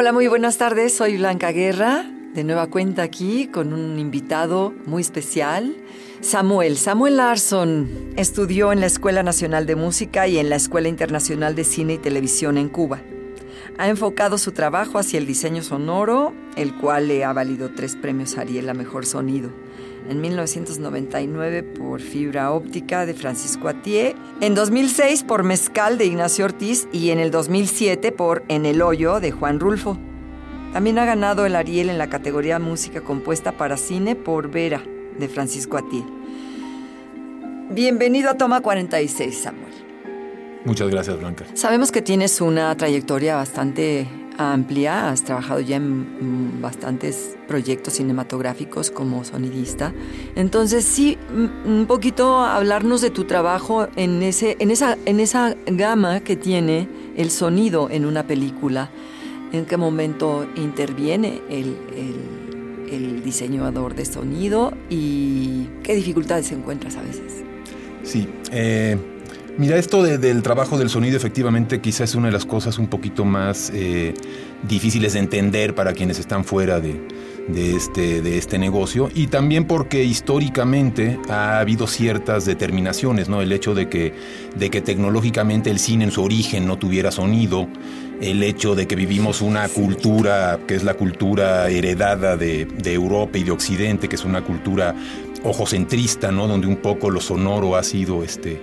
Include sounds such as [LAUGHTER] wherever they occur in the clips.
Hola, muy buenas tardes. Soy Blanca Guerra, de nueva cuenta aquí con un invitado muy especial, Samuel. Samuel Larson estudió en la Escuela Nacional de Música y en la Escuela Internacional de Cine y Televisión en Cuba. Ha enfocado su trabajo hacia el diseño sonoro, el cual le ha valido tres premios Ariel a Mejor Sonido en 1999 por Fibra Óptica de Francisco Atié, en 2006 por Mezcal de Ignacio Ortiz y en el 2007 por En el Hoyo de Juan Rulfo. También ha ganado el Ariel en la categoría Música Compuesta para Cine por Vera de Francisco Atié. Bienvenido a Toma 46, Samuel. Muchas gracias, Blanca. Sabemos que tienes una trayectoria bastante amplia, has trabajado ya en mm, bastantes proyectos cinematográficos como sonidista. Entonces, sí, mm, un poquito hablarnos de tu trabajo en, ese, en, esa, en esa gama que tiene el sonido en una película. ¿En qué momento interviene el, el diseñador de sonido y qué dificultades encuentras a veces? Sí, eh, Mira, esto del trabajo del sonido efectivamente quizás es una de las cosas un poquito más eh, difíciles de entender para quienes están fuera de, este, de este negocio y también porque históricamente ha habido ciertas determinaciones, ¿no? El hecho de que, de que tecnológicamente el cine en su origen no tuviera sonido, el hecho de que vivimos una cultura que es la cultura heredada de, de Europa y de Occidente, que es una cultura ojocentrista, ¿no? Donde un poco lo sonoro ha sido este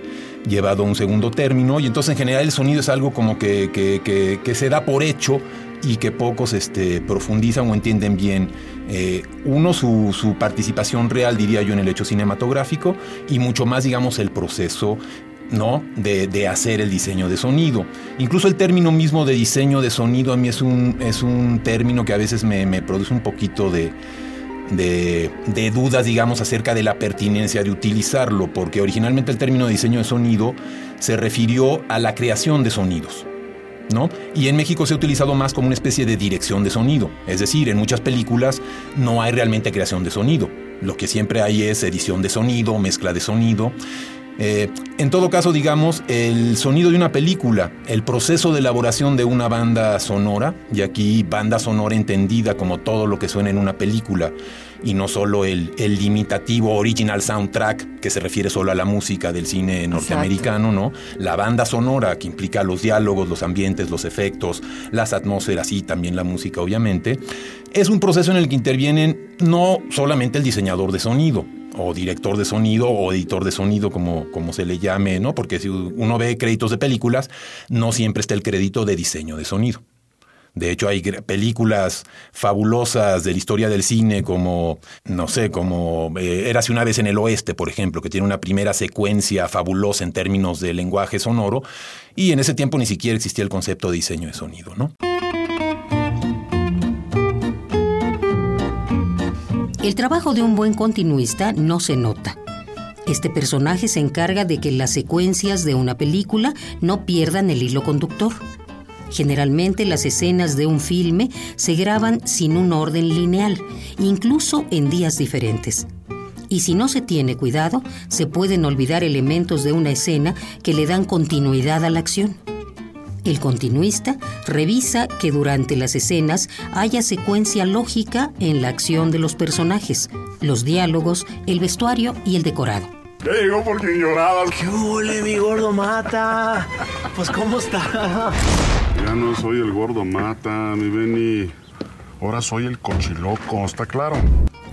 llevado a un segundo término y entonces en general el sonido es algo como que, que, se da por hecho y que pocos este, profundizan o entienden bien. Eh, uno, su, su, participación real, diría yo, en el hecho cinematográfico y mucho más, digamos, el proceso ¿no? De, de, hacer el diseño de sonido. Incluso el término mismo de diseño de sonido a mí es un, es un término que a veces me, me produce un poquito de, de, dudas, digamos, acerca de la pertinencia de utilizarlo, porque originalmente el término de diseño de sonido se refirió a la creación de sonidos. ¿No? Y en México se ha utilizado más como una especie de dirección de sonido. Es decir, en muchas películas no hay realmente creación de sonido. Lo que siempre hay es edición de sonido, mezcla de sonido. Eh, en todo caso, digamos, el sonido de una película, el proceso de elaboración de una banda sonora, y aquí banda sonora entendida como todo lo que suena en una película, y no solo el, el limitativo original soundtrack que se refiere solo a la música del cine norteamericano, ¿no? La banda sonora que implica los diálogos, los ambientes, los efectos, las atmósferas y también la música, obviamente, es un proceso en el que intervienen no solamente el diseñador de sonido, o director de sonido o editor de sonido, como, como se le llame, ¿no? Porque si uno ve créditos de películas, no siempre está el crédito de diseño de sonido. De hecho, hay películas fabulosas de la historia del cine como, no sé, como eh, Érase una vez en el oeste, por ejemplo, que tiene una primera secuencia fabulosa en términos de lenguaje sonoro, y en ese tiempo ni siquiera existía el concepto de diseño de sonido, ¿no? El trabajo de un buen continuista no se nota. Este personaje se encarga de que las secuencias de una película no pierdan el hilo conductor. Generalmente las escenas de un filme se graban sin un orden lineal, incluso en días diferentes. Y si no se tiene cuidado, se pueden olvidar elementos de una escena que le dan continuidad a la acción. El continuista revisa que durante las escenas haya secuencia lógica en la acción de los personajes, los diálogos, el vestuario y el decorado. Ya llegó por quien llorabas. ¿Qué huele, mi gordo mata? Pues, ¿cómo está? Ya no soy el gordo mata, mi Benny. Ahora soy el cochiloco, ¿está claro?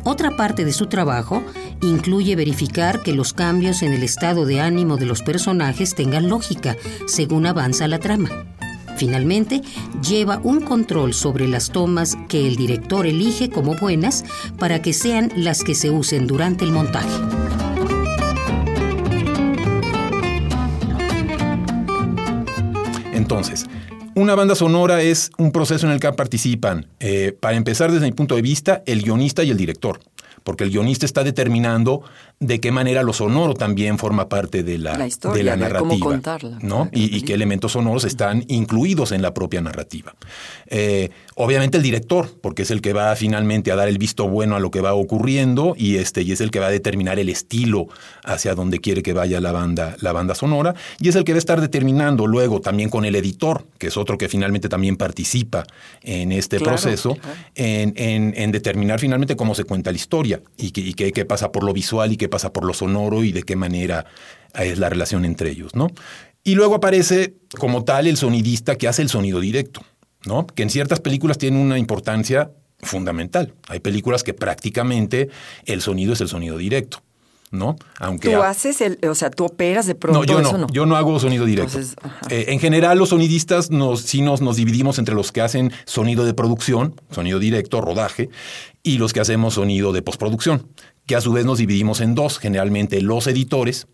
Otra parte de su trabajo Incluye verificar que los cambios en el estado de ánimo de los personajes tengan lógica según avanza la trama. Finalmente, lleva un control sobre las tomas que el director elige como buenas para que sean las que se usen durante el montaje. Entonces, una banda sonora es un proceso en el que participan, eh, para empezar desde mi punto de vista, el guionista y el director porque el guionista está determinando de qué manera lo sonoro también forma parte de la, de la narrativa. ¿no? Y, qué elementos sonoros están incluidos en la propia narrativa. Eh, obviamente el director, porque es el que va finalmente a dar el visto bueno a lo que va ocurriendo y, este, y es el que va a determinar el estilo hacia donde quiere que vaya la banda, la banda sonora, y es el que va a estar determinando luego también con el editor, que es otro que finalmente también participa en este proceso, En, en determinar finalmente cómo se cuenta la historia y, qué, pasa por lo visual y qué pasa por lo sonoro y de qué manera es la relación entre ellos, ¿no? Y luego aparece como tal el sonidista que hace el sonido directo, ¿no? Que en ciertas películas tiene una importancia fundamental. Hay películas que prácticamente el sonido es el sonido directo. ¿no? Aunque tú haces el, o sea, tú operas de pronto. No, yo no, yo no hago sonido directo. Eh, en general, los sonidistas nos, sí nos, nos dividimos entre los que hacen sonido de producción, sonido directo, rodaje, y los que hacemos sonido de postproducción, que a su vez nos dividimos en dos, generalmente los editores,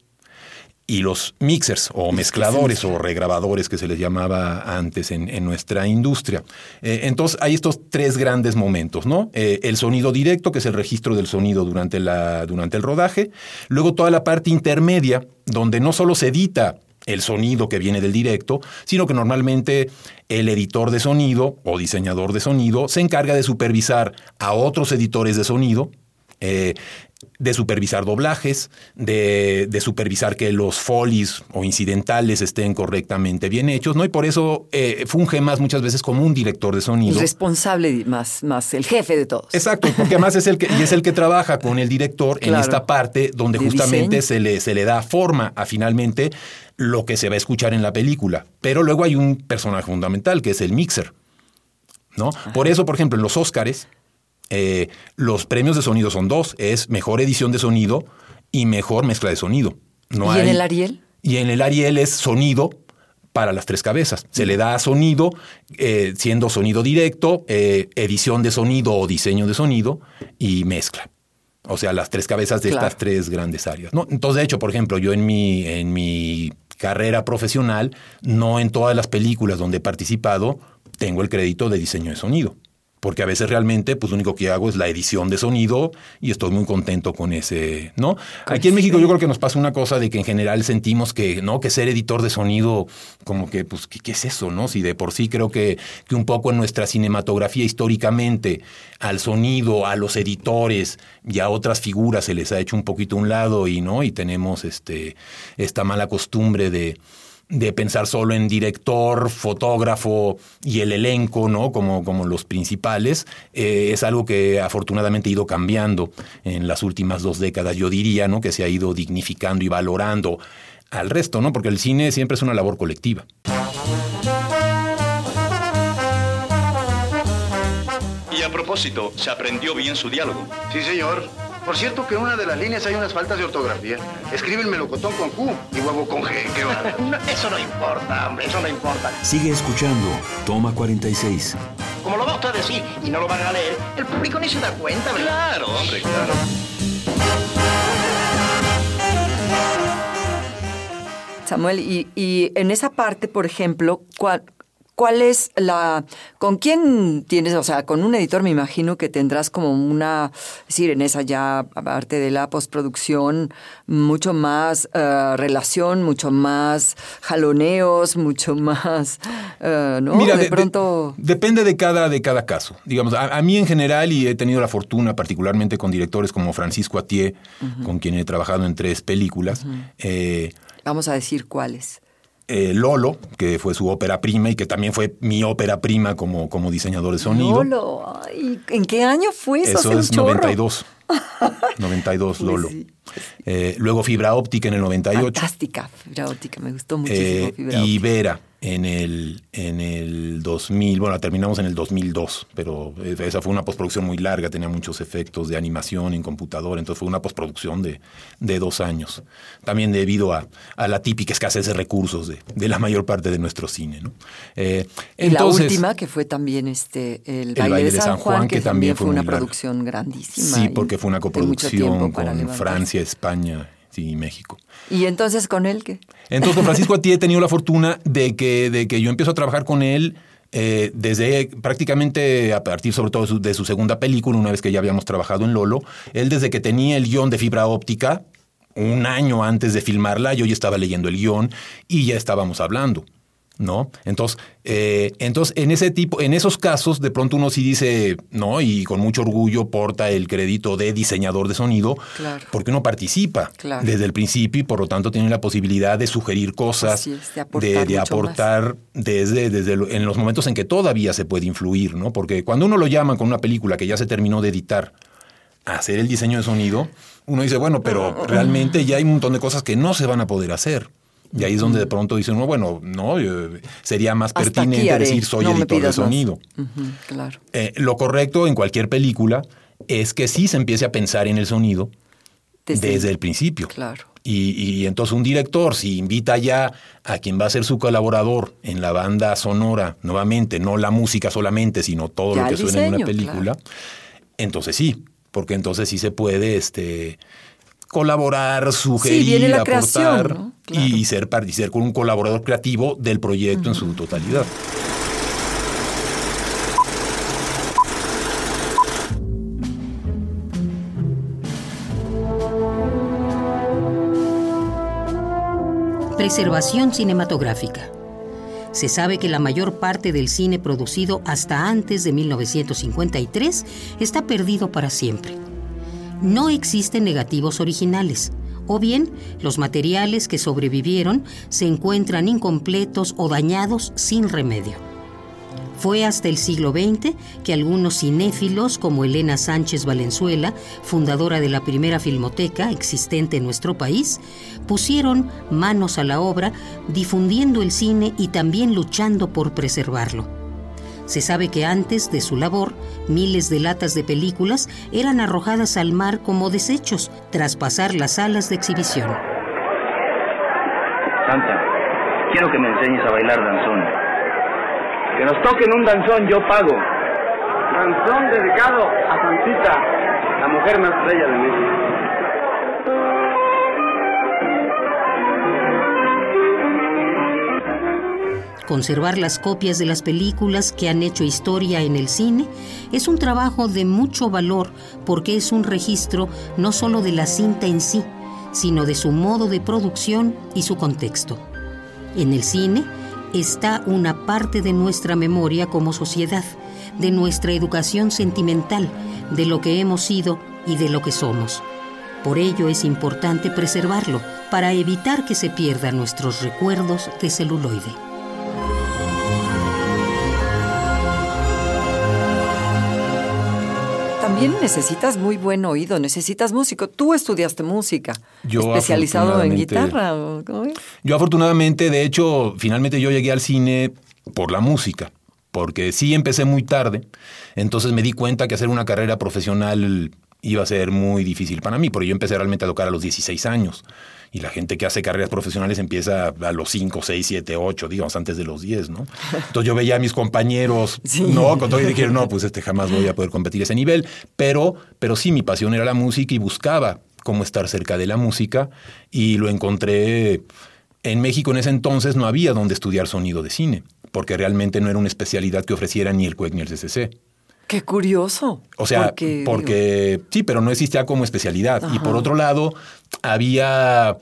y los mixers o mezcladores o regrabadores que se les llamaba antes en, nuestra industria. Eh, entonces hay estos tres grandes momentos, ¿no? Eh, el sonido directo, que es el registro del sonido durante, la, durante el rodaje, luego toda la parte intermedia, donde no solo se edita el sonido que viene del directo, sino que normalmente el editor de sonido o diseñador de sonido se encarga de supervisar a otros editores de sonido, eh, de supervisar doblajes, de, supervisar que los folies o incidentales estén correctamente bien hechos, ¿no? Y por eso eh, funge más muchas veces como un director de sonido. El responsable más, más el jefe de todos. Exacto, porque además es el que, y es el que trabaja con el director en esta parte donde justamente se le, se le da forma a finalmente lo que se va a escuchar en la película. Pero luego hay un personaje fundamental que es el mixer. ¿no? Por eso, por ejemplo, en los Óscares, eh, los premios de sonido son dos, es mejor edición de sonido y mejor mezcla de sonido. No ¿Y en el Ariel? Y en el Ariel es sonido para las tres cabezas. Se le da sonido, eh, siendo sonido directo, eh, edición de sonido o diseño de sonido y mezcla. O sea, las tres cabezas de estas tres grandes áreas. ¿no? Entonces, de hecho, por ejemplo, yo en mi, en mi carrera profesional, no en todas las películas donde he participado, tengo el crédito de diseño de sonido porque a veces realmente pues lo único que hago es la edición de sonido y estoy muy contento con ese, ¿no? Aquí en México yo creo que nos pasa una cosa de que en general sentimos que, ¿no? Que ser editor de sonido, como que, pues, ¿qué, es eso, no? Si de por sí creo que, que un poco en nuestra cinematografía históricamente al sonido, a los editores y a otras figuras se les ha hecho un poquito un lado y, ¿no? Y tenemos este, esta mala costumbre de de pensar solo en director, fotógrafo y el elenco, ¿no? Como, como los principales, eh, es algo que afortunadamente ha ido cambiando en las últimas dos décadas, yo diría, ¿no? Que se ha ido dignificando y valorando al resto, ¿no? Porque el cine siempre es una labor colectiva. Y a propósito, ¿se aprendió bien su diálogo? Sí, señor. Por cierto que en una de las líneas hay unas faltas de ortografía. Escribe el melocotón con Q y huevo con G. ¿Qué [LAUGHS] eso no importa, hombre, eso no importa. Sigue escuchando. Toma 46. Como lo va usted a decir y no lo van a leer, el público ni se da cuenta, ¿verdad? Claro, hombre, claro. Samuel, y, y en esa parte, por ejemplo, ¿cuál, ¿Cuál es la... ¿Con quién tienes? O sea, con un editor me imagino que tendrás como una... Es decir, en esa ya, aparte de la postproducción, mucho más eh, relación, mucho más jaloneos, mucho más... Eh, ¿no? Mira, de, pronto... depende de cada, de cada caso. Digamos, a, mí en general, y he tenido la fortuna, particularmente con directores como Francisco Atié, con quien he trabajado en tres películas. Eh, Vamos a decir cuáles. Eh, Lolo, que fue su ópera prima y que también fue mi ópera prima como, como diseñador de sonido. Lolo, ¿y en qué año fue eso? Eso es 92. 92, [LAUGHS] Lolo. Eh, luego Fibra Óptica en el 98. Fantástica, Fibra Óptica, me gustó muchísimo. Eh, y Vera, en el, en el 2000, bueno, la terminamos en el 2002, pero esa fue una postproducción muy larga, tenía muchos efectos de animación en computadora, entonces fue una postproducción de, de dos años. También debido a, a, la típica escasez de recursos de, de, la mayor parte de nuestro cine. ¿no? Eh, entonces, la última, que fue también este, el, baile, de San, Juan, que, también fue, una producción grandísima. Sí, porque fue una coproducción con Francia, España y México. ¿Y entonces con él qué? Entonces con Francisco Ati he [LAUGHS] tenido la fortuna de que, de que yo empiezo a trabajar con él eh, desde prácticamente a partir sobre todo de su, de su, segunda película, una vez que ya habíamos trabajado en Lolo, él desde que tenía el guion de fibra óptica, un año antes de filmarla, yo ya estaba leyendo el guion y ya estábamos hablando. ¿No? Entonces, eh, entonces, en ese tipo, en esos casos, de pronto uno sí dice, ¿no? Y con mucho orgullo porta el crédito de diseñador de sonido, porque uno participa desde el principio y por lo tanto tiene la posibilidad de sugerir cosas, de aportar, desde, desde en los momentos en que todavía se puede influir, ¿no? Porque cuando uno lo llama con una película que ya se terminó de editar, a hacer el diseño de sonido, uno dice, bueno, pero realmente ya hay un montón de cosas que no se van a poder hacer. Y ahí es donde de pronto dicen, no, bueno, no, sería más pertinente decir soy editor de sonido. claro. Eh, lo correcto en cualquier película es que sí se empiece a pensar en el sonido desde, el principio. Claro. Y, entonces un director, si invita ya a quien va a ser su colaborador en la banda sonora, nuevamente, no la música solamente, sino todo lo que suena en una película, entonces sí, porque entonces sí se puede este, colaborar, sugerir, aportar y, ser, y ser con un colaborador creativo del proyecto en su totalidad. Preservación cinematográfica. Se sabe que la mayor parte del cine producido hasta antes de 1953 está perdido para siempre no existen negativos originales, o bien los materiales que sobrevivieron se encuentran incompletos o dañados sin remedio. Fue hasta el siglo XX que algunos cinéfilos, como Elena Sánchez Valenzuela, fundadora de la primera filmoteca existente en nuestro país, pusieron manos a la obra difundiendo el cine y también luchando por preservarlo. Se sabe que antes de su labor, miles de latas de películas eran arrojadas al mar como desechos tras pasar las salas de exhibición. Santa, quiero que me enseñes a bailar danzón. Que nos toquen un danzón, yo pago. Danzón dedicado a Santita, la mujer más bella de México. Conservar las copias de las películas que han hecho historia en el cine es un trabajo de mucho valor porque es un registro no solo de la cinta en sí, sino de su modo de producción y su contexto. En el cine está una parte de nuestra memoria como sociedad, de nuestra educación sentimental, de lo que hemos sido y de lo que somos. Por ello es importante preservarlo para evitar que se pierdan nuestros recuerdos de celuloide. También necesitas muy buen oído, necesitas músico. Tú estudiaste música, especializado en guitarra. Yo afortunadamente, de hecho, finalmente yo llegué al cine por la música, porque sí empecé muy tarde, entonces me di cuenta que hacer una carrera profesional iba a ser muy difícil para mí, porque yo empecé realmente a tocar a los 16 años y la gente que hace carreras profesionales empieza a los 5, 6, 7, 8, digamos, antes de los 10, ¿no? Entonces yo veía a mis compañeros, [LAUGHS] ¿no? Con todo y dijeron, no, pues este jamás voy a poder competir a ese nivel, pero, pero sí, mi pasión era la música y buscaba cómo estar cerca de la música y lo encontré en México en ese entonces no había donde estudiar sonido de cine, porque realmente no era una especialidad que ofreciera ni el CUEC ni el CCC. Qué curioso. O sea, porque, sí, pero no existía como especialidad. Y por otro lado, había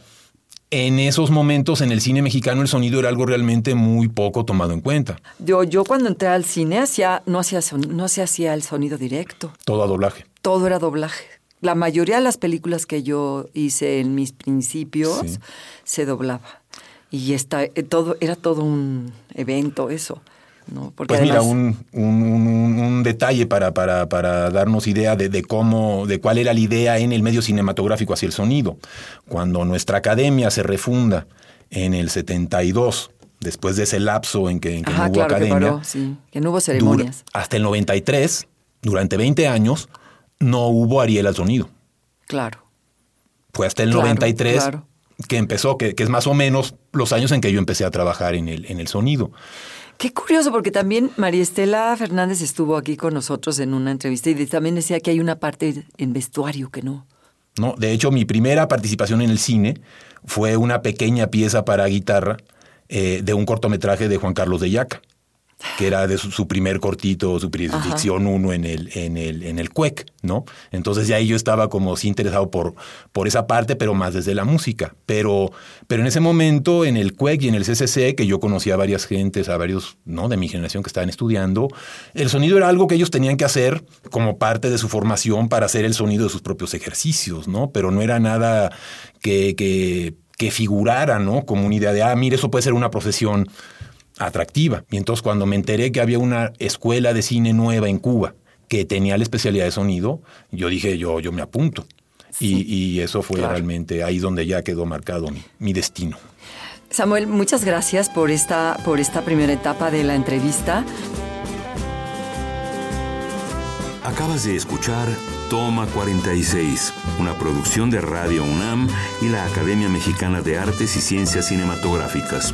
en esos momentos en el cine mexicano el sonido era algo realmente muy poco tomado en cuenta. Yo, yo cuando entré al cine hacía, no, hacía no se hacía el sonido directo. Todo a doblaje. Todo era doblaje. La mayoría de las películas que yo hice en mis principios se doblaba. Y esta, eh, todo, era todo un evento eso pues mira, un, detalle para, para, darnos idea de, cómo, de cuál era la idea en el medio cinematográfico hacia el sonido. Cuando nuestra academia se refunda en el 72 después de ese lapso en que, en que Ajá, no hubo claro que academia, paró, sí, que no hubo ceremonias. hasta el 93, durante 20 años, no hubo Ariel al sonido. Claro. Fue hasta el Claro, 93 claro. Que empezó, que, que es más o menos los años en que yo empecé a trabajar en el, en el sonido. Qué curioso, porque también María Estela Fernández estuvo aquí con nosotros en una entrevista y también decía que hay una parte en vestuario que no. ¿no? De hecho, mi primera participación en el cine fue una pequeña pieza para guitarra eh, de un cortometraje de Juan Carlos de Yaca, que era de su, su primer cortito, su ficción uno en el, en el, en el CUEC, ¿no? Entonces ya ahí yo estaba como sí interesado por, por esa parte, pero más desde la música. Pero, pero en ese momento, en el CUEC y en el CCC, que yo conocía a varias gentes, a varios, ¿no? De mi generación que estaban estudiando, el sonido era algo que ellos tenían que hacer como parte de su formación para hacer el sonido de sus propios ejercicios, ¿no? Pero no era nada que, que, que figurara, ¿no? Como una idea de, ah, mire, eso puede ser una profesión atractiva. Y entonces cuando me enteré que había una escuela de cine nueva en Cuba que tenía la especialidad de sonido, yo dije, yo, yo me apunto. Y, y eso fue realmente ahí donde ya quedó marcado mi, mi destino. Samuel, muchas gracias por esta, por esta primera etapa de la entrevista. Acabas de escuchar Toma 46, una producción de Radio UNAM y la Academia Mexicana de Artes y Ciencias Cinematográficas.